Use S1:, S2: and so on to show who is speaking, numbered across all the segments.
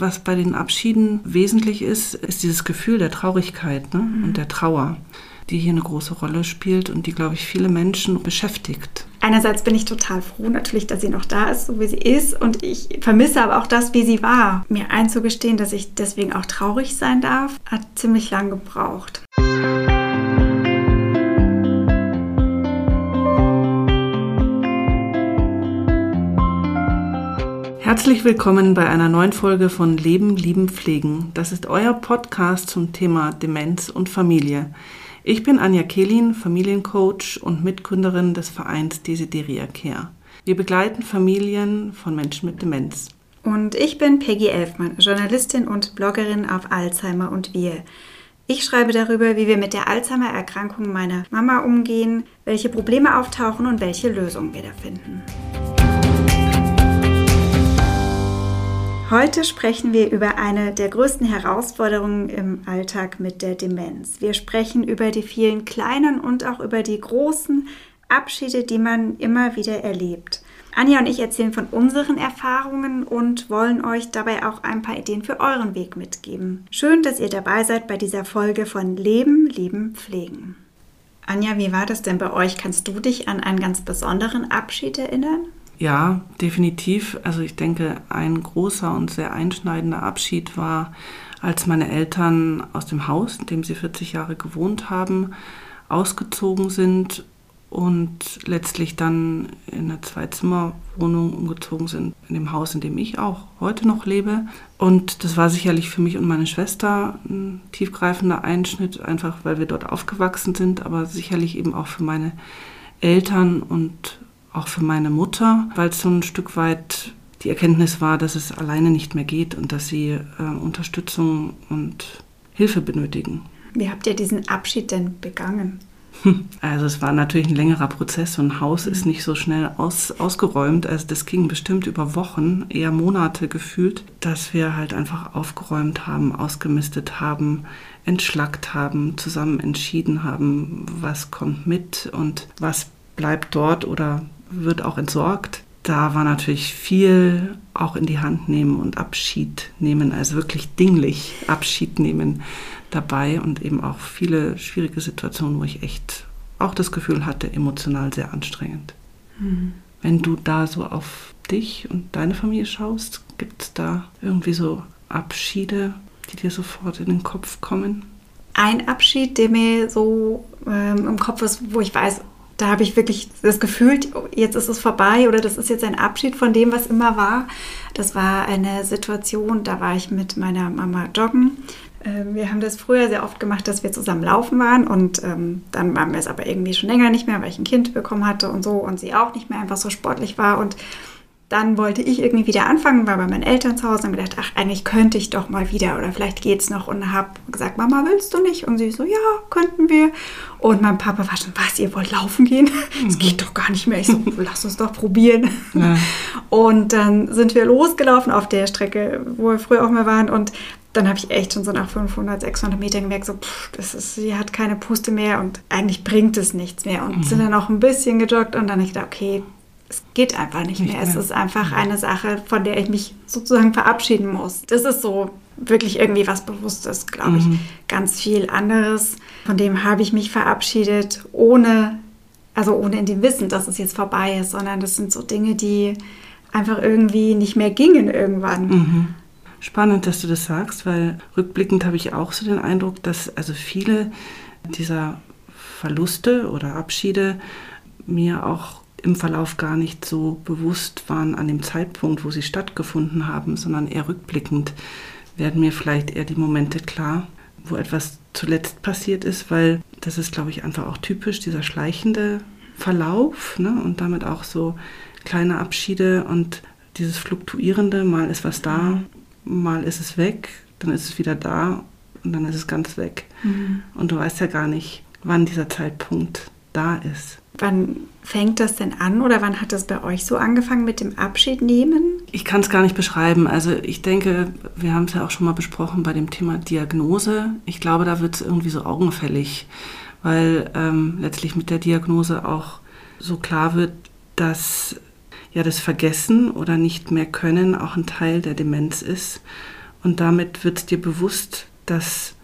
S1: Was bei den Abschieden wesentlich ist, ist dieses Gefühl der Traurigkeit ne? mhm. und der Trauer, die hier eine große Rolle spielt und die, glaube ich, viele Menschen beschäftigt.
S2: Einerseits bin ich total froh natürlich, dass sie noch da ist, so wie sie ist. Und ich vermisse aber auch das, wie sie war. Mir einzugestehen, dass ich deswegen auch traurig sein darf, hat ziemlich lang gebraucht.
S1: Herzlich willkommen bei einer neuen Folge von Leben, Lieben, Pflegen. Das ist euer Podcast zum Thema Demenz und Familie. Ich bin Anja Kehlin, Familiencoach und Mitgründerin des Vereins Desideria Care. Wir begleiten Familien von Menschen mit Demenz.
S2: Und ich bin Peggy Elfmann, Journalistin und Bloggerin auf Alzheimer und Wir. Ich schreibe darüber, wie wir mit der Alzheimer-Erkrankung meiner Mama umgehen, welche Probleme auftauchen und welche Lösungen wir da finden. Heute sprechen wir über eine der größten Herausforderungen im Alltag mit der Demenz. Wir sprechen über die vielen kleinen und auch über die großen Abschiede, die man immer wieder erlebt. Anja und ich erzählen von unseren Erfahrungen und wollen euch dabei auch ein paar Ideen für euren Weg mitgeben. Schön, dass ihr dabei seid bei dieser Folge von Leben, Lieben, Pflegen. Anja, wie war das denn bei euch? Kannst du dich an einen ganz besonderen Abschied erinnern?
S1: Ja, definitiv. Also ich denke, ein großer und sehr einschneidender Abschied war, als meine Eltern aus dem Haus, in dem sie 40 Jahre gewohnt haben, ausgezogen sind und letztlich dann in eine Zwei-Zimmer-Wohnung umgezogen sind, in dem Haus, in dem ich auch heute noch lebe. Und das war sicherlich für mich und meine Schwester ein tiefgreifender Einschnitt, einfach weil wir dort aufgewachsen sind, aber sicherlich eben auch für meine Eltern und auch für meine Mutter, weil es so ein Stück weit die Erkenntnis war, dass es alleine nicht mehr geht und dass sie äh, Unterstützung und Hilfe benötigen.
S2: Wie habt ihr diesen Abschied denn begangen?
S1: Also es war natürlich ein längerer Prozess. So ein Haus ist nicht so schnell aus, ausgeräumt. Also das ging bestimmt über Wochen, eher Monate gefühlt, dass wir halt einfach aufgeräumt haben, ausgemistet haben, entschlackt haben, zusammen entschieden haben, was kommt mit und was bleibt dort oder wird auch entsorgt. Da war natürlich viel auch in die Hand nehmen und Abschied nehmen, also wirklich dinglich Abschied nehmen dabei und eben auch viele schwierige Situationen, wo ich echt auch das Gefühl hatte, emotional sehr anstrengend. Mhm. Wenn du da so auf dich und deine Familie schaust, gibt es da irgendwie so Abschiede, die dir sofort in den Kopf kommen?
S2: Ein Abschied, der mir so ähm, im Kopf ist, wo ich weiß, da habe ich wirklich das Gefühl, jetzt ist es vorbei oder das ist jetzt ein Abschied von dem, was immer war. Das war eine Situation, da war ich mit meiner Mama joggen. Ähm, wir haben das früher sehr oft gemacht, dass wir zusammen laufen waren und ähm, dann waren wir es aber irgendwie schon länger nicht mehr, weil ich ein Kind bekommen hatte und so und sie auch nicht mehr einfach so sportlich war und dann wollte ich irgendwie wieder anfangen, war bei meinen Eltern zu Hause und gedacht, ach, eigentlich könnte ich doch mal wieder oder vielleicht geht's noch und habe gesagt, Mama, willst du nicht? Und sie so, ja, könnten wir. Und mein Papa war schon, was, ihr wollt laufen gehen? Das mhm. geht doch gar nicht mehr. Ich so, lass uns doch probieren. Ja. Und dann sind wir losgelaufen auf der Strecke, wo wir früher auch mal waren und dann habe ich echt schon so nach 500, 600 Metern gemerkt, so, pff, das ist, sie hat keine Puste mehr und eigentlich bringt es nichts mehr. Und mhm. sind dann auch ein bisschen gejoggt und dann habe ich gedacht, okay, es geht einfach nicht, nicht mehr. mehr. Es ist einfach eine Sache, von der ich mich sozusagen verabschieden muss. Das ist so wirklich irgendwie was Bewusstes, glaube ich. Mhm. Ganz viel anderes, von dem habe ich mich verabschiedet, ohne, also ohne in dem Wissen, dass es jetzt vorbei ist, sondern das sind so Dinge, die einfach irgendwie nicht mehr gingen irgendwann.
S1: Mhm. Spannend, dass du das sagst, weil rückblickend habe ich auch so den Eindruck, dass also viele dieser Verluste oder Abschiede mir auch im Verlauf gar nicht so bewusst waren an dem Zeitpunkt, wo sie stattgefunden haben, sondern eher rückblickend werden mir vielleicht eher die Momente klar, wo etwas zuletzt passiert ist, weil das ist, glaube ich, einfach auch typisch, dieser schleichende Verlauf ne? und damit auch so kleine Abschiede und dieses Fluktuierende, mal ist was da, mal ist es weg, dann ist es wieder da und dann ist es ganz weg. Mhm. Und du weißt ja gar nicht, wann dieser Zeitpunkt da ist.
S2: Wann fängt das denn an oder wann hat das bei euch so angefangen mit dem Abschiednehmen?
S1: Ich kann es gar nicht beschreiben. Also ich denke, wir haben es ja auch schon mal besprochen bei dem Thema Diagnose. Ich glaube, da wird es irgendwie so augenfällig, weil ähm, letztlich mit der Diagnose auch so klar wird, dass ja das Vergessen oder nicht mehr können auch ein Teil der Demenz ist Und damit wird dir bewusst, dass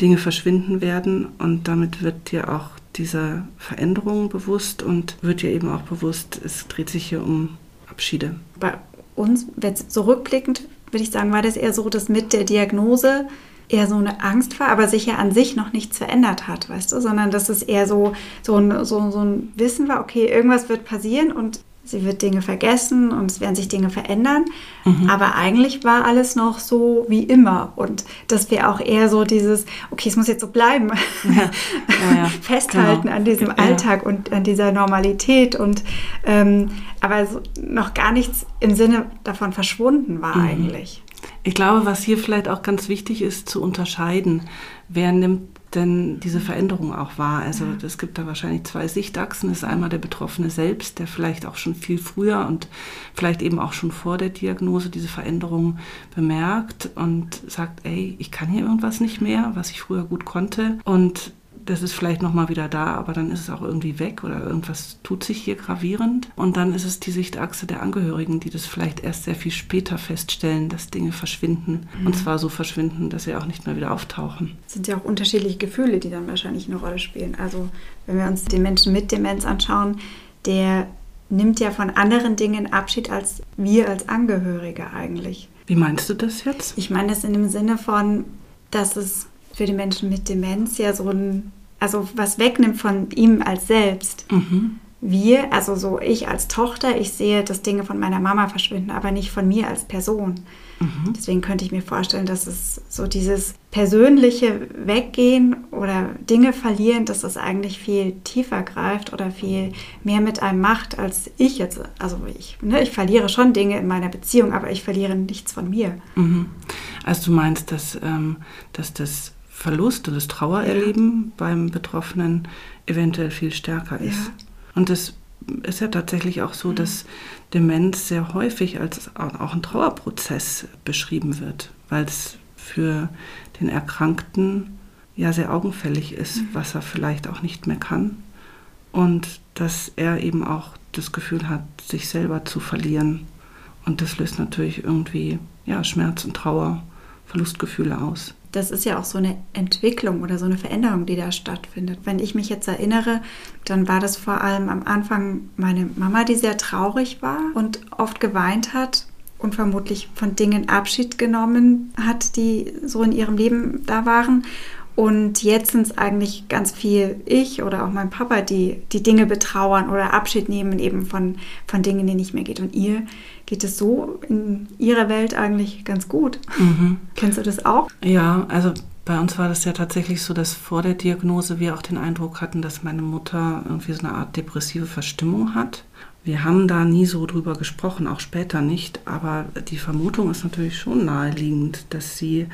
S1: Dinge verschwinden werden und damit wird dir auch diese Veränderung bewusst und wird dir eben auch bewusst, es dreht sich hier um Abschiede.
S2: Bei uns, jetzt zurückblickend, würde ich sagen, war das eher so, dass mit der Diagnose eher so eine Angst war, aber sich ja an sich noch nichts verändert hat, weißt du, sondern dass es eher so, so, ein, so, so ein Wissen war, okay, irgendwas wird passieren und sie wird Dinge vergessen und es werden sich Dinge verändern. Mhm. Aber eigentlich war alles noch so wie immer. Und dass wir auch eher so dieses, okay, es muss jetzt so bleiben, ja. Ja, ja. festhalten genau. an diesem Alltag und an dieser Normalität. Und ähm, aber so noch gar nichts im Sinne davon verschwunden war mhm. eigentlich.
S1: Ich glaube, was hier vielleicht auch ganz wichtig ist zu unterscheiden, wer nimmt denn diese Veränderung auch wahr. Also es gibt da wahrscheinlich zwei Sichtachsen. Das ist einmal der Betroffene selbst, der vielleicht auch schon viel früher und vielleicht eben auch schon vor der Diagnose diese Veränderung bemerkt und sagt, ey, ich kann hier irgendwas nicht mehr, was ich früher gut konnte. Und das ist vielleicht nochmal wieder da, aber dann ist es auch irgendwie weg oder irgendwas tut sich hier gravierend. Und dann ist es die Sichtachse der Angehörigen, die das vielleicht erst sehr viel später feststellen, dass Dinge verschwinden. Mhm. Und zwar so verschwinden, dass sie auch nicht mehr wieder auftauchen.
S2: Es sind ja auch unterschiedliche Gefühle, die dann wahrscheinlich eine Rolle spielen. Also wenn wir uns den Menschen mit Demenz anschauen, der nimmt ja von anderen Dingen Abschied als wir als Angehörige eigentlich.
S1: Wie meinst du das jetzt?
S2: Ich meine das in dem Sinne von, dass es für die Menschen mit Demenz ja so ein, also was wegnimmt von ihm als selbst. Mhm. Wir, also so ich als Tochter, ich sehe, dass Dinge von meiner Mama verschwinden, aber nicht von mir als Person. Mhm. Deswegen könnte ich mir vorstellen, dass es so dieses persönliche Weggehen oder Dinge verlieren, dass das eigentlich viel tiefer greift oder viel mehr mit einem macht, als ich jetzt. Also ich, ne, ich verliere schon Dinge in meiner Beziehung, aber ich verliere nichts von mir.
S1: Mhm. Also du meinst, dass, ähm, dass das Verlust und das Trauererleben ja. beim Betroffenen eventuell viel stärker ist. Ja. Und es ist ja tatsächlich auch so, mhm. dass Demenz sehr häufig als auch ein Trauerprozess beschrieben wird, weil es für den Erkrankten ja sehr augenfällig ist, mhm. was er vielleicht auch nicht mehr kann. Und dass er eben auch das Gefühl hat, sich selber zu verlieren. Und das löst natürlich irgendwie ja, Schmerz und Trauer, Verlustgefühle aus
S2: das ist ja auch so eine Entwicklung oder so eine Veränderung, die da stattfindet. Wenn ich mich jetzt erinnere, dann war das vor allem am Anfang meine Mama, die sehr traurig war und oft geweint hat und vermutlich von Dingen Abschied genommen hat, die so in ihrem Leben da waren. Und jetzt sind es eigentlich ganz viel ich oder auch mein Papa, die die Dinge betrauern oder Abschied nehmen eben von, von Dingen, die nicht mehr geht. Und ihr geht es so in ihrer Welt eigentlich ganz gut. Mhm. Kennst du das auch?
S1: Ja, also bei uns war das ja tatsächlich so, dass vor der Diagnose wir auch den Eindruck hatten, dass meine Mutter irgendwie so eine Art depressive Verstimmung hat. Wir haben da nie so drüber gesprochen, auch später nicht, aber die Vermutung ist natürlich schon naheliegend, dass sie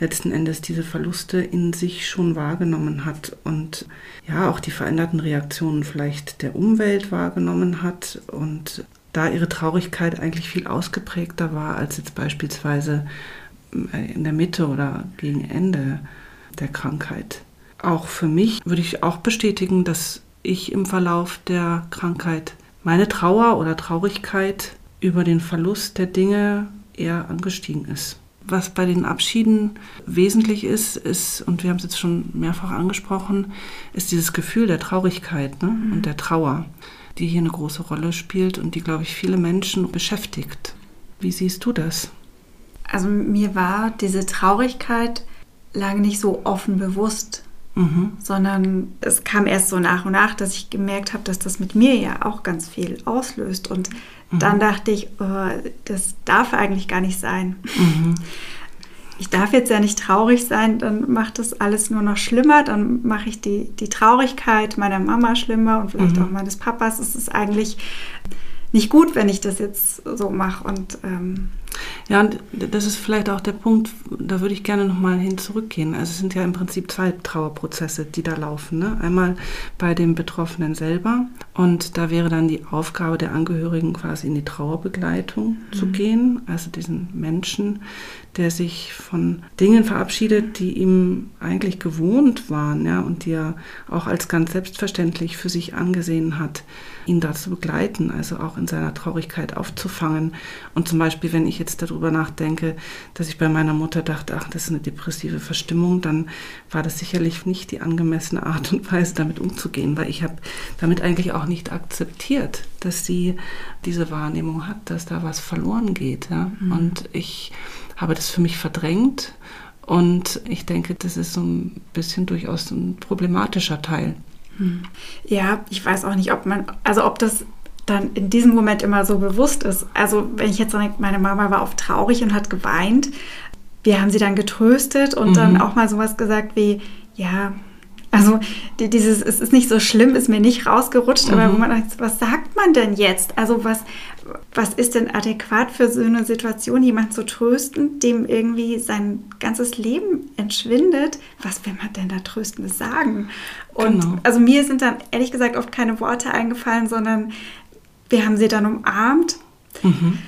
S1: letzten Endes diese Verluste in sich schon wahrgenommen hat und ja auch die veränderten Reaktionen vielleicht der Umwelt wahrgenommen hat und da ihre Traurigkeit eigentlich viel ausgeprägter war als jetzt beispielsweise äh, in der Mitte oder gegen Ende der Krankheit. Auch für mich würde ich auch bestätigen, dass ich im Verlauf der Krankheit meine Trauer oder Traurigkeit über den Verlust der Dinge eher angestiegen ist. Was bei den Abschieden wesentlich ist, ist, und wir haben es jetzt schon mehrfach angesprochen, ist dieses Gefühl der Traurigkeit ne? mhm. und der Trauer, die hier eine große Rolle spielt und die, glaube ich, viele Menschen beschäftigt. Wie siehst du das?
S2: Also mir war diese Traurigkeit lange nicht so offen bewusst mhm. sondern es kam erst so nach und nach, dass ich gemerkt habe, dass das mit mir ja auch ganz viel auslöst. Und mhm. dann dachte ich, oh, das darf eigentlich gar nicht sein. Mhm. Ich darf jetzt ja nicht traurig sein, dann macht das alles nur noch schlimmer. Dann mache ich die, die Traurigkeit meiner Mama schlimmer und vielleicht mhm. auch meines Papas. Es ist eigentlich nicht gut, wenn ich das jetzt so mache. Und ähm,
S1: ja, und das ist vielleicht auch der Punkt, da würde ich gerne nochmal hin zurückgehen. Also es sind ja im Prinzip zwei Trauerprozesse, die da laufen. Ne? Einmal bei dem Betroffenen selber Und da wäre dann die Aufgabe der Angehörigen quasi in die Trauerbegleitung mhm. zu gehen, also diesen Menschen, der sich von Dingen verabschiedet, die ihm eigentlich gewohnt waren, ja, und die er auch als ganz selbstverständlich für sich angesehen hat, ihn da zu begleiten, also auch in seiner Traurigkeit aufzufangen. Und zum Beispiel, wenn ich jetzt darüber nachdenke, dass ich bei meiner Mutter dachte, ach, das ist eine depressive Verstimmung, dann war das sicherlich nicht die angemessene Art und Weise, damit umzugehen, weil ich habe damit eigentlich auch nicht akzeptiert, dass sie diese Wahrnehmung hat, dass da was verloren geht. Ja? Mhm. Und ich habe das für mich verdrängt und ich denke, das ist so ein bisschen durchaus ein problematischer Teil.
S2: Hm. Ja, ich weiß auch nicht, ob man, also ob das dann in diesem Moment immer so bewusst ist. Also wenn ich jetzt sage, meine Mama war oft traurig und hat geweint, wir haben sie dann getröstet und mhm. dann auch mal sowas gesagt wie, ja, also die, dieses, es ist nicht so schlimm, ist mir nicht rausgerutscht, mhm. aber wo man sagt, was sagt man denn jetzt? Also was, was ist denn adäquat für so eine Situation, jemanden zu trösten, dem irgendwie sein ganzes Leben entschwindet? Was will man denn da Tröstendes sagen? Und genau. also mir sind dann ehrlich gesagt oft keine Worte eingefallen, sondern wir haben sie dann umarmt. Mhm.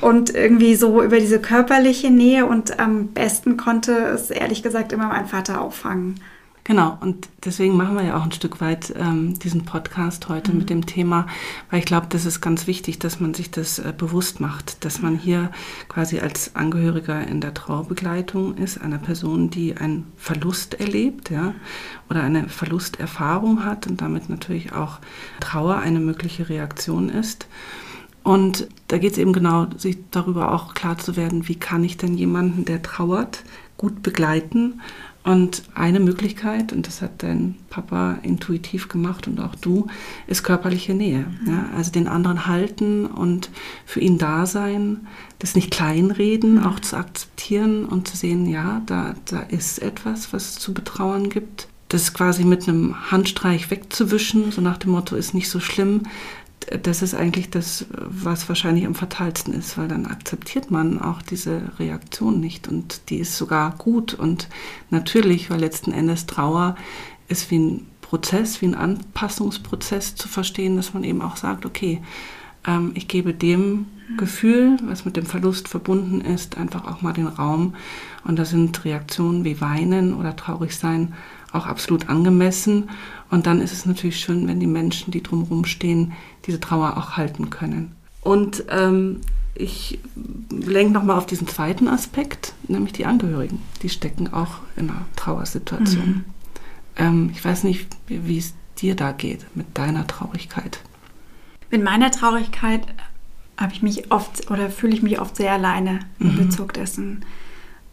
S2: Und irgendwie so über diese körperliche Nähe und am besten konnte es ehrlich gesagt immer mein Vater auffangen.
S1: Genau, und deswegen machen wir ja auch ein Stück weit ähm, diesen Podcast heute mhm. mit dem Thema, weil ich glaube, das ist ganz wichtig, dass man sich das äh, bewusst macht, dass man hier quasi als Angehöriger in der Trauerbegleitung ist, einer Person, die einen Verlust erlebt, ja, oder eine Verlusterfahrung hat und damit natürlich auch Trauer eine mögliche Reaktion ist. Und da geht es eben genau, sich darüber auch klar zu werden, wie kann ich denn jemanden, der trauert, gut begleiten und eine Möglichkeit, und das hat dein Papa intuitiv gemacht und auch du, ist körperliche Nähe. Mhm. Ja? Also den anderen halten und für ihn da sein, das nicht kleinreden, mhm. auch zu akzeptieren und zu sehen, ja, da, da ist etwas, was es zu betrauern gibt. Das quasi mit einem Handstreich wegzuwischen, so nach dem Motto, ist nicht so schlimm, das ist eigentlich das, was wahrscheinlich am fatalsten ist, weil dann akzeptiert man auch diese Reaktion nicht. Und die ist sogar gut und natürlich, weil letzten Endes Trauer ist wie ein Prozess, wie ein Anpassungsprozess zu verstehen, dass man eben auch sagt, okay, ähm, ich gebe dem Gefühl, was mit dem Verlust verbunden ist, einfach auch mal den Raum. Und da sind Reaktionen wie Weinen oder traurig sein auch absolut angemessen. Und dann ist es natürlich schön, wenn die Menschen, die drumherum stehen, diese Trauer auch halten können. Und ähm, ich lenke nochmal auf diesen zweiten Aspekt, nämlich die Angehörigen. Die stecken auch in einer Trauersituation. Mhm. Ähm, ich weiß nicht, wie es dir da geht mit deiner Traurigkeit.
S2: Mit meiner Traurigkeit habe ich mich oft oder fühle ich mich oft sehr alleine in mhm. Bezug dessen.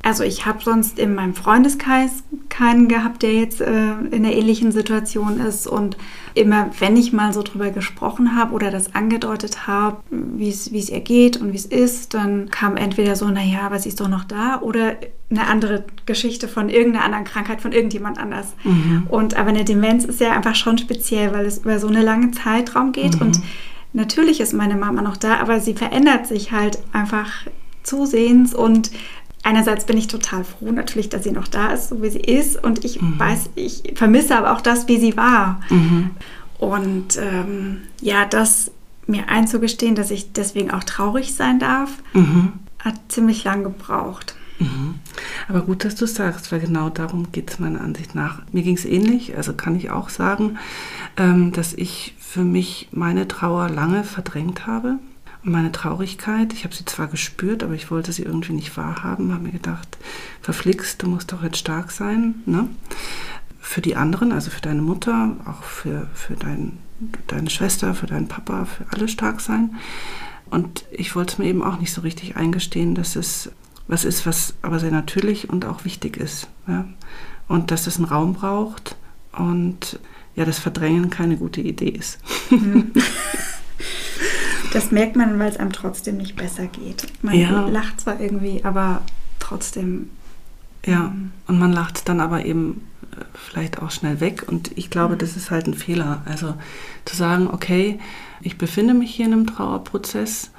S2: Also ich habe sonst in meinem Freundeskreis keinen gehabt, der jetzt äh, in einer ähnlichen Situation ist. Und immer, wenn ich mal so drüber gesprochen habe oder das angedeutet habe, wie es ihr geht und wie es ist, dann kam entweder so, naja, aber sie ist doch noch da oder eine andere Geschichte von irgendeiner anderen Krankheit von irgendjemand anders. Mhm. Und aber eine Demenz ist ja einfach schon speziell, weil es über so einen langen Zeitraum geht. Mhm. Und natürlich ist meine Mama noch da, aber sie verändert sich halt einfach zusehends und einerseits bin ich total froh natürlich, dass sie noch da ist, so wie sie ist. Und ich mhm. weiß, ich vermisse aber auch das, wie sie war. Mhm. Und ähm, ja, das mir einzugestehen, dass ich deswegen auch traurig sein darf, mhm. hat ziemlich lang gebraucht.
S1: Mhm. Aber gut, dass du sagst, weil genau darum geht es meiner Ansicht nach. Mir ging es ähnlich, also kann ich auch sagen, ähm, dass ich für mich meine Trauer lange verdrängt habe meine Traurigkeit. Ich habe sie zwar gespürt, aber ich wollte sie irgendwie nicht wahrhaben. Habe mir gedacht, verflixt, du musst doch jetzt stark sein. Ne? Für die anderen, also für deine Mutter, auch für, für dein, deine Schwester, für deinen Papa, für alle stark sein. Und ich wollte es mir eben auch nicht so richtig eingestehen, dass es was ist, was aber sehr natürlich und auch wichtig ist. Ja? Und dass es einen Raum braucht und ja, das Verdrängen keine gute Idee ist. Mhm.
S2: Das merkt man, weil es einem trotzdem nicht besser geht. Man ja. lacht zwar irgendwie, aber trotzdem.
S1: Ja, ähm, und man lacht dann aber eben äh, vielleicht auch schnell weg. Und ich glaube, mhm. das ist halt ein Fehler. Also zu sagen, okay, ich befinde mich hier in einem Trauerprozess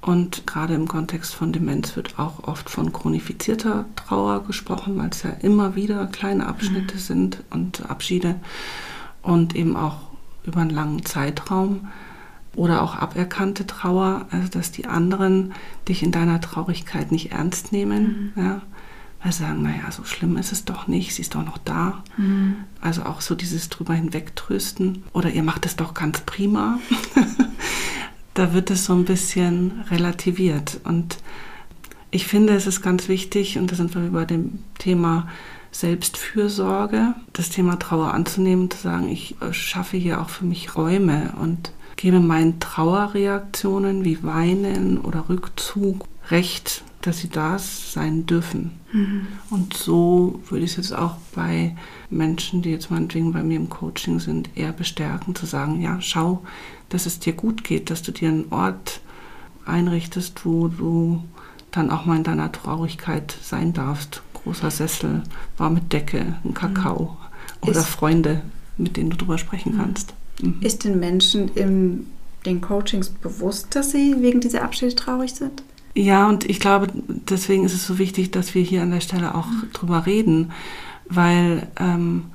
S1: und gerade im Kontext von Demenz wird auch oft von chronifizierter Trauer gesprochen, weil es ja immer wieder kleine Abschnitte mhm. sind und Abschiede und eben auch über einen langen Zeitraum oder auch aberkannte Trauer, also dass die anderen dich in deiner Traurigkeit nicht ernst nehmen. Mhm. Ja, weil sie sagen, naja, so schlimm ist es doch nicht, sie ist doch noch da. Mhm. Also auch so dieses drüber hinwegtrösten. Oder ihr macht es doch ganz prima. da wird es so ein bisschen relativiert. Und ich finde, es ist ganz wichtig, und da sind wir über dem Thema Selbstfürsorge, das Thema Trauer anzunehmen, zu sagen, ich äh, schaffe hier auch für mich Räume und gebe meinen Trauerreaktionen wie Weinen oder Rückzug Recht, dass sie das sein dürfen. Mhm. Und so würde ich es jetzt auch bei Menschen, die jetzt meinetwegen bei mir im Coaching sind, eher bestärken, zu sagen, ja, schau, dass es dir gut geht, dass du dir einen Ort einrichtest, wo du dann auch mal in deiner Traurigkeit sein darfst. Großer Sessel, warme Decke, ein Kakao mhm. oder Freunde, mit denen du darüber sprechen mhm. kannst.
S2: Mhm. Ist den Menschen in den Coachings bewusst, dass sie wegen dieser Abschiede traurig sind?
S1: Ja, und ich glaube, deswegen ist es so wichtig, dass wir hier an der Stelle auch mhm. drüber reden, weil ähm,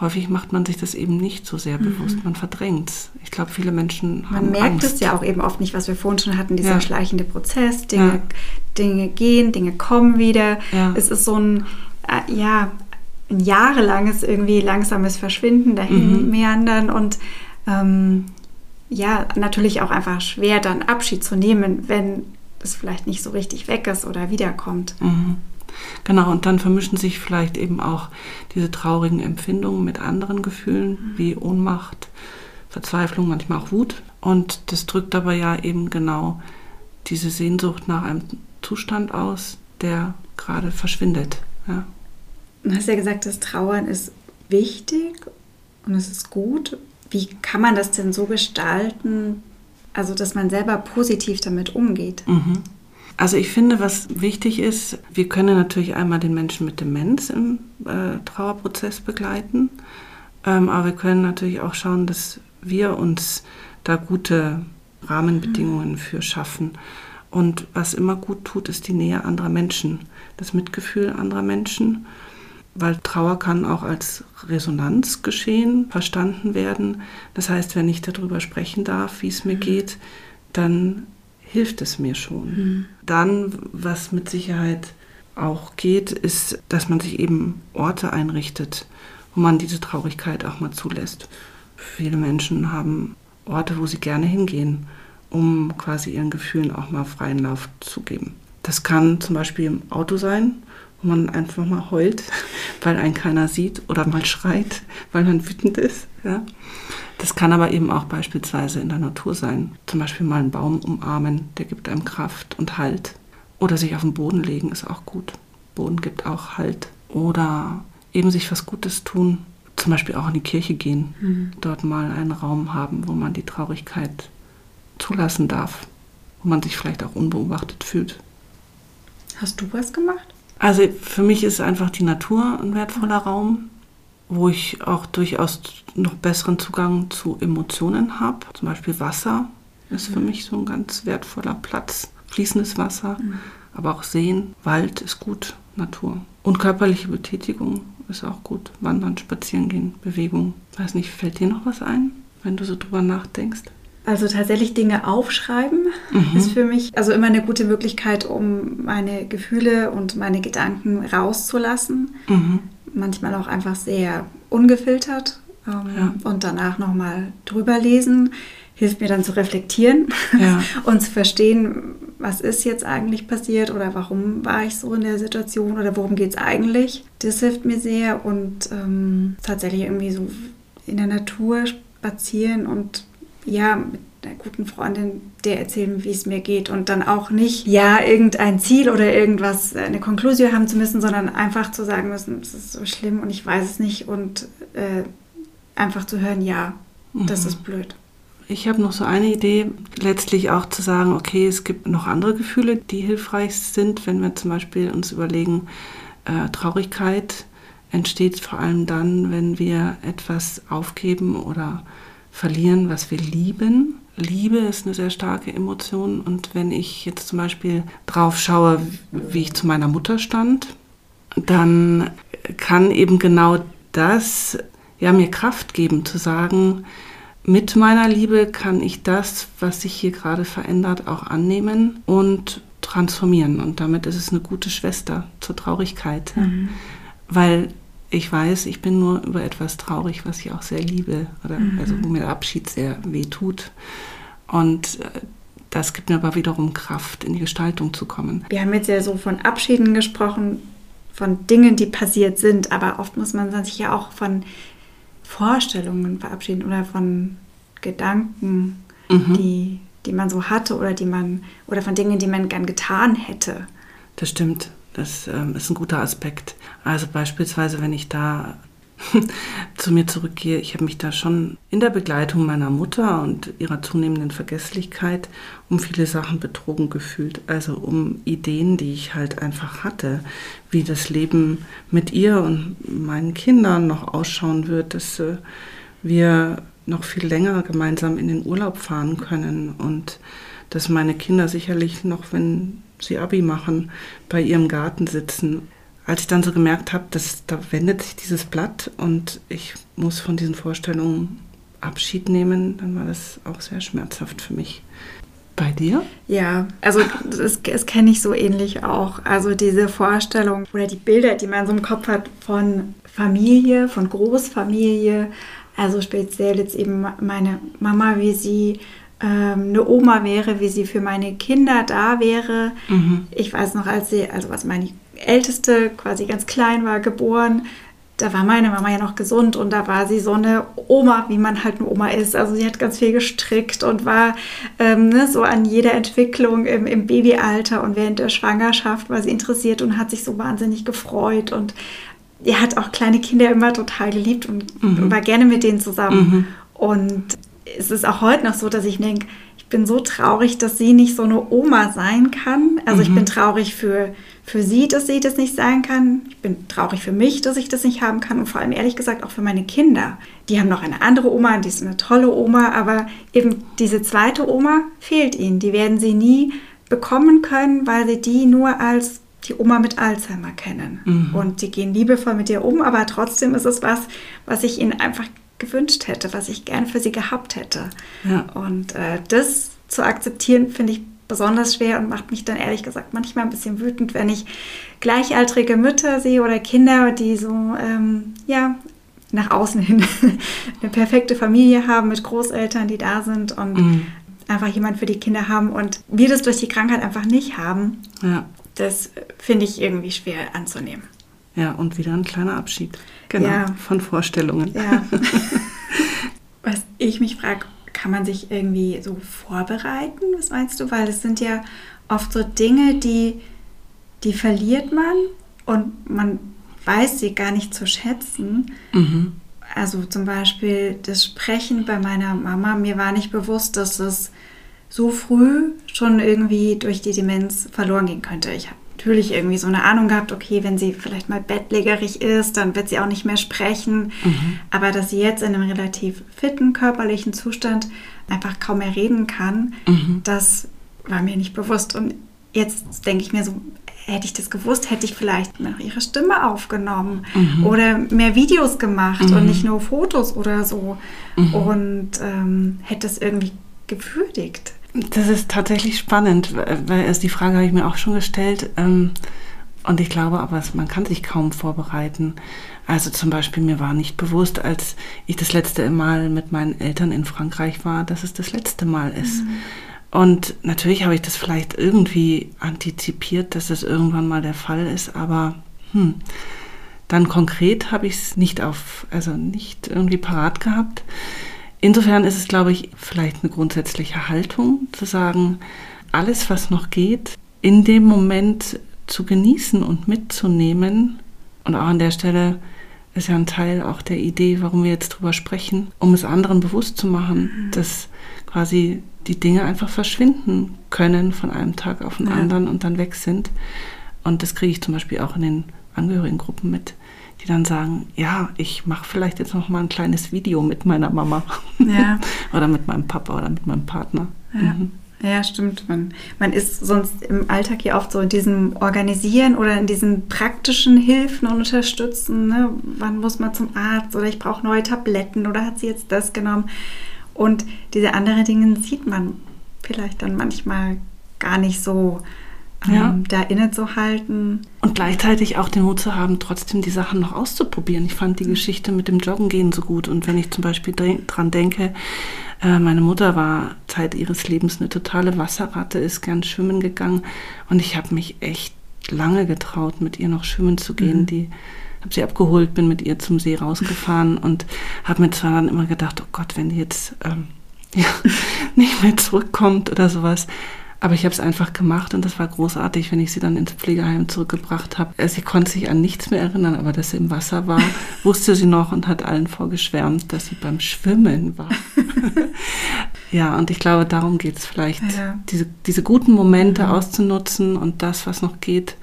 S1: häufig macht man sich das eben nicht so sehr bewusst, mhm. man verdrängt es. Ich glaube, viele Menschen
S2: haben Man merkt Angst. es ja auch eben oft nicht, was wir vorhin schon hatten, dieser ja. schleichende Prozess, Dinge, ja. Dinge gehen, Dinge kommen wieder. Ja. Es ist so ein, äh, ja, ein jahrelanges irgendwie langsames Verschwinden, dahin mhm. meandern und ähm, ja, natürlich auch einfach schwer dann Abschied zu nehmen, wenn es vielleicht nicht so richtig weg ist oder wiederkommt.
S1: Mhm. Genau, und dann vermischen sich vielleicht eben auch diese traurigen Empfindungen mit anderen Gefühlen mhm. wie Ohnmacht, Verzweiflung, manchmal auch Wut. Und das drückt aber ja eben genau diese Sehnsucht nach einem Zustand aus, der gerade verschwindet. Ja.
S2: Du hast ja gesagt, das Trauern ist wichtig und es ist gut. Wie kann man das denn so gestalten, also dass man selber positiv damit umgeht?
S1: Mhm. Also ich finde, was wichtig ist, wir können natürlich einmal den Menschen mit Demenz im äh, Trauerprozess begleiten, ähm, aber wir können natürlich auch schauen, dass wir uns da gute Rahmenbedingungen mhm. für schaffen. Und was immer gut tut, ist die Nähe anderer Menschen, das Mitgefühl anderer Menschen weil Trauer kann auch als Resonanzgeschehen verstanden werden. Das heißt, wenn ich darüber sprechen darf, wie es mir mhm. geht, dann hilft es mir schon. Mhm. Dann, was mit Sicherheit auch geht, ist, dass man sich eben Orte einrichtet, wo man diese Traurigkeit auch mal zulässt. Viele Menschen haben Orte, wo sie gerne hingehen, um quasi ihren Gefühlen auch mal freien Lauf zu geben. Das kann zum Beispiel im Auto sein, man einfach mal heult, weil einen keiner sieht oder mal schreit, weil man wütend ist. Ja. Das kann aber eben auch beispielsweise in der Natur sein. Zum Beispiel mal einen Baum umarmen, der gibt einem Kraft und Halt. Oder sich auf den Boden legen ist auch gut. Boden gibt auch Halt. Oder eben sich was Gutes tun, zum Beispiel auch in die Kirche gehen, mhm. dort mal einen Raum haben, wo man die Traurigkeit zulassen darf, wo man sich vielleicht auch unbeobachtet fühlt.
S2: Hast du was gemacht?
S1: Also für mich ist einfach die Natur ein wertvoller Raum, wo ich auch durchaus noch besseren Zugang zu Emotionen habe. Zum Beispiel Wasser ist für mhm. mich so ein ganz wertvoller Platz. Fließendes Wasser, mhm. aber auch Seen, Wald ist gut, Natur. Und körperliche Betätigung ist auch gut. Wandern, spazieren gehen, Bewegung. Weiß nicht, fällt dir noch was ein, wenn du so drüber nachdenkst?
S2: Also tatsächlich Dinge aufschreiben mhm. ist für mich also immer eine gute Möglichkeit, um meine Gefühle und meine Gedanken rauszulassen. Mhm. Manchmal auch einfach sehr ungefiltert ähm, ja. und danach nochmal drüber lesen. Hilft mir dann zu reflektieren ja. und zu verstehen, was ist jetzt eigentlich passiert oder warum war ich so in der Situation oder worum geht es eigentlich. Das hilft mir sehr und ähm, tatsächlich irgendwie so in der Natur spazieren und ja, mit einer guten Freundin der erzählen, wie es mir geht und dann auch nicht, ja, irgendein Ziel oder irgendwas, eine Konklusion haben zu müssen, sondern einfach zu sagen müssen, es ist so schlimm und ich weiß es nicht und äh, einfach zu hören, ja, mhm. das ist blöd.
S1: Ich habe noch so eine Idee, letztlich auch zu sagen, okay, es gibt noch andere Gefühle, die hilfreich sind, wenn wir zum Beispiel uns überlegen, äh, Traurigkeit entsteht vor allem dann, wenn wir etwas aufgeben oder verlieren, was wir lieben. Liebe ist eine sehr starke Emotion und wenn ich jetzt zum Beispiel drauf schaue, wie ich zu meiner Mutter stand, dann kann eben genau das ja mir Kraft geben zu sagen, mit meiner Liebe kann ich das, was sich hier gerade verändert, auch annehmen und transformieren. Und damit ist es eine gute Schwester zur Traurigkeit. Mhm. Weil ich weiß, ich bin nur über etwas traurig, was ich auch sehr liebe, oder mhm. also wo mir der Abschied sehr weh tut. Und äh, das gibt mir aber wiederum Kraft, in die Gestaltung zu kommen.
S2: Wir haben jetzt ja so von Abschieden gesprochen, von Dingen, die passiert sind, aber oft muss man sich ja auch von Vorstellungen verabschieden oder von Gedanken, mhm. die, die man so hatte oder die man oder von Dingen, die man gern getan hätte.
S1: Das stimmt. Das ähm, ist ein guter Aspekt. Also beispielsweise, wenn ich da zu mir zurückgehe, ich habe mich da schon in der Begleitung meiner Mutter und ihrer zunehmenden Vergesslichkeit um viele Sachen betrogen gefühlt. Also um Ideen, die ich halt einfach hatte, wie das Leben mit ihr und meinen Kindern noch ausschauen wird, dass äh, wir noch viel länger gemeinsam in den Urlaub fahren können und dass meine Kinder sicherlich noch, wenn sie Abi machen, bei ihrem Garten sitzen. Als ich dann so gemerkt habe, dass da wendet sich dieses Blatt und ich muss von diesen Vorstellungen Abschied nehmen, dann war das auch sehr schmerzhaft für mich. Bei dir?
S2: Ja, also das, das kenne ich so ähnlich auch. Also diese Vorstellung oder die Bilder, die man so im Kopf hat von Familie, von Großfamilie, also speziell jetzt eben meine Mama, wie sie ähm, eine Oma wäre, wie sie für meine Kinder da wäre. Mhm. Ich weiß noch, als sie, also als meine Älteste quasi ganz klein war, geboren, da war meine Mama ja noch gesund und da war sie so eine Oma, wie man halt eine Oma ist. Also sie hat ganz viel gestrickt und war ähm, ne, so an jeder Entwicklung im, im, Babyalter und während der Schwangerschaft war sie interessiert und hat sich so wahnsinnig gefreut und er hat auch kleine Kinder immer total geliebt und mhm. war gerne mit denen zusammen. Mhm. Und es ist auch heute noch so, dass ich denke, ich bin so traurig, dass sie nicht so eine Oma sein kann. Also mhm. ich bin traurig für, für sie, dass sie das nicht sein kann. Ich bin traurig für mich, dass ich das nicht haben kann. Und vor allem ehrlich gesagt auch für meine Kinder. Die haben noch eine andere Oma, die ist eine tolle Oma, aber eben diese zweite Oma fehlt ihnen. Die werden sie nie bekommen können, weil sie die nur als die Oma mit Alzheimer kennen. Mhm. Und die gehen liebevoll mit ihr um, aber trotzdem ist es was, was ich ihnen einfach gewünscht hätte, was ich gern für sie gehabt hätte. Ja. Und äh, das zu akzeptieren, finde ich besonders schwer und macht mich dann ehrlich gesagt manchmal ein bisschen wütend, wenn ich gleichaltrige Mütter sehe oder Kinder, die so, ähm, ja, nach außen hin eine perfekte Familie haben mit Großeltern, die da sind und mhm. einfach jemand für die Kinder haben und wir das durch die Krankheit einfach nicht haben. Ja. Das finde ich irgendwie schwer anzunehmen.
S1: Ja, und wieder ein kleiner Abschied. Genau, ja. von Vorstellungen.
S2: Ja. Was ich mich frage, kann man sich irgendwie so vorbereiten? Was meinst du? Weil es sind ja oft so Dinge, die, die verliert man und man weiß sie gar nicht zu schätzen. Mhm. Also zum Beispiel das Sprechen bei meiner Mama. Mir war nicht bewusst, dass es so früh schon irgendwie durch die Demenz verloren gehen könnte. Ich habe natürlich irgendwie so eine Ahnung gehabt, okay, wenn sie vielleicht mal bettlägerig ist, dann wird sie auch nicht mehr sprechen. Mhm. Aber dass sie jetzt in einem relativ fitten körperlichen Zustand einfach kaum mehr reden kann, mhm. das war mir nicht bewusst. Und jetzt denke ich mir so, hätte ich das gewusst, hätte ich vielleicht noch ihre Stimme aufgenommen mhm. oder mehr Videos gemacht und mhm. nicht nur Fotos oder so mhm. und ähm, hätte es irgendwie gewürdigt.
S1: Das ist tatsächlich spannend, weil erst die Frage habe ich mir auch schon gestellt. Ähm, und ich glaube aber, man kann sich kaum vorbereiten. Also zum Beispiel, mir war nicht bewusst, als ich das letzte Mal mit meinen Eltern in Frankreich war, dass es das letzte Mal ist. Mhm. Und natürlich habe ich das vielleicht irgendwie antizipiert, dass das irgendwann mal der Fall ist, aber hm, dann konkret habe ich es nicht auf, also nicht irgendwie parat gehabt. Insofern ist es, glaube ich, vielleicht eine grundsätzliche Haltung zu sagen, alles, was noch geht, in dem Moment zu genießen und mitzunehmen. Und auch an der Stelle ist ja ein Teil auch der Idee, warum wir jetzt drüber sprechen, um es anderen bewusst zu machen, mhm. dass quasi die Dinge einfach verschwinden können von einem Tag auf den ja. anderen und dann weg sind. Und das kriege ich zum Beispiel auch in den Angehörigengruppen mit die dann sagen, ja, ich mache vielleicht jetzt noch mal ein kleines Video mit meiner Mama ja. oder mit meinem Papa oder mit meinem Partner.
S2: Ja. Mhm. Ja, stimmt. Man, man ist sonst im Alltag hier oft so in diesem Organisieren oder in diesen praktischen Hilfen und Unterstützen. Ne? Wann muss man zum Arzt oder ich brauche neue Tabletten oder hat sie jetzt das genommen? Und diese anderen Dinge sieht man vielleicht dann manchmal gar nicht so ähm, ja. da innezuhalten.
S1: Und gleichzeitig auch den Mut zu haben, trotzdem die Sachen noch auszuprobieren. Ich fand die mhm. Geschichte mit dem Joggen gehen so gut. Und wenn ich zum Beispiel dran denke, äh, meine Mutter war Zeit ihres Lebens eine totale Wasserratte, ist gern schwimmen gegangen. Und ich habe mich echt lange getraut, mit ihr noch schwimmen zu gehen. Mhm. Die habe sie abgeholt, bin mit ihr zum See rausgefahren und habe mir zwar dann immer gedacht, oh Gott, wenn die jetzt ähm, ja, nicht mehr zurückkommt oder sowas. Aber ich habe es einfach gemacht und das war großartig, wenn ich sie dann ins Pflegeheim zurückgebracht habe. Sie konnte sich an nichts mehr erinnern, aber dass sie im Wasser war, wusste sie noch und hat allen vorgeschwärmt, dass sie beim Schwimmen war. ja, und ich glaube, darum geht es vielleicht, ja. diese, diese guten Momente mhm. auszunutzen und das, was noch geht,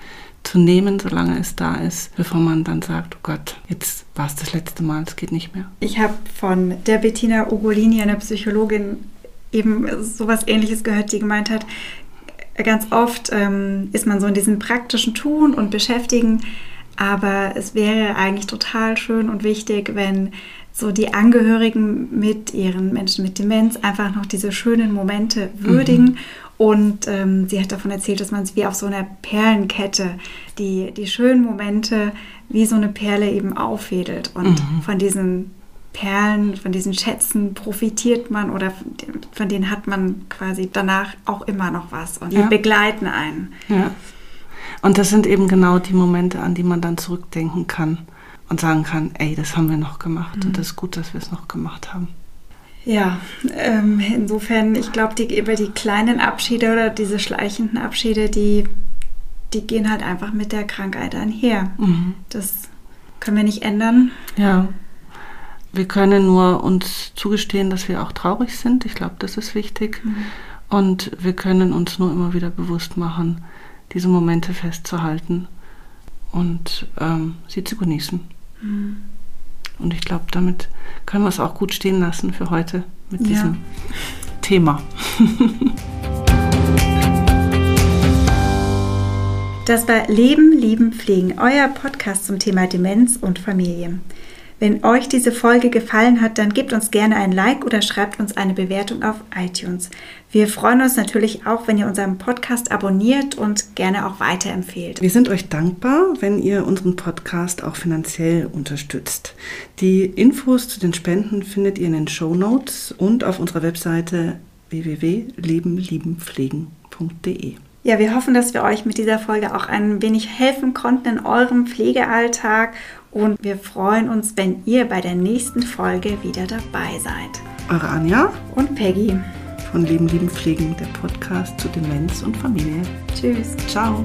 S1: zu nehmen, solange es da ist, bevor man dann sagt, oh Gott, jetzt war es das letzte Mal, es geht nicht mehr.
S2: Ich habe von der Bettina Ugolini, einer Psychologin, eben sowas ähnliches gehört, die gemeint hat, ganz oft ähm, ist man so in diesem praktischen Tun und Beschäftigen, aber es wäre eigentlich total schön und wichtig, wenn so die Angehörigen mit ihren Menschen mit Demenz einfach noch diese schönen Momente würdigen. Mhm. Und ähm, sie hat davon erzählt, dass man es wie auf so einer Perlenkette, die, die schönen Momente wie so eine Perle eben auffädelt. Und mhm. von diesen Perlen, von diesen Schätzen profitiert man oder von denen hat man quasi danach auch immer noch was und die ja. begleiten einen.
S1: Ja. Und das sind eben genau die Momente, an die man dann zurückdenken kann und sagen kann, ey, das haben wir noch gemacht mhm. und das ist gut, dass wir es noch gemacht haben.
S2: Ja, ähm, insofern, ich glaube, die, über die kleinen Abschiede oder diese schleichenden Abschiede, die, die gehen halt einfach mit der Krankheit einher. Mhm. Das können wir nicht ändern.
S1: Ja. Wir können nur uns zugestehen, dass wir auch traurig sind. Ich glaube, das ist wichtig. Mhm. Und wir können uns nur immer wieder bewusst machen, diese Momente festzuhalten und ähm, sie zu genießen. Mhm. Und ich glaube, damit können wir es auch gut stehen lassen für heute mit ja. diesem Thema.
S2: Das war Leben, Lieben, Pflegen, euer Podcast zum Thema Demenz und Familie. Wenn euch diese Folge gefallen hat, dann gebt uns gerne ein Like oder schreibt uns eine Bewertung auf iTunes. Wir freuen uns natürlich auch, wenn ihr unseren Podcast abonniert und gerne auch weiterempfehlt.
S1: Wir sind euch dankbar, wenn ihr unseren Podcast auch finanziell unterstützt. Die Infos zu den Spenden findet ihr in den Show Notes und auf unserer Webseite www.lebenliebenpflegen.de.
S2: Ja, wir hoffen, dass wir euch mit dieser Folge auch ein wenig helfen konnten in eurem Pflegealltag und wir freuen uns, wenn ihr bei der nächsten Folge wieder dabei seid.
S1: Eure Anja
S2: und Peggy
S1: von Leben, Lieben, Pflegen, der Podcast zu Demenz und Familie.
S2: Tschüss.
S1: Ciao.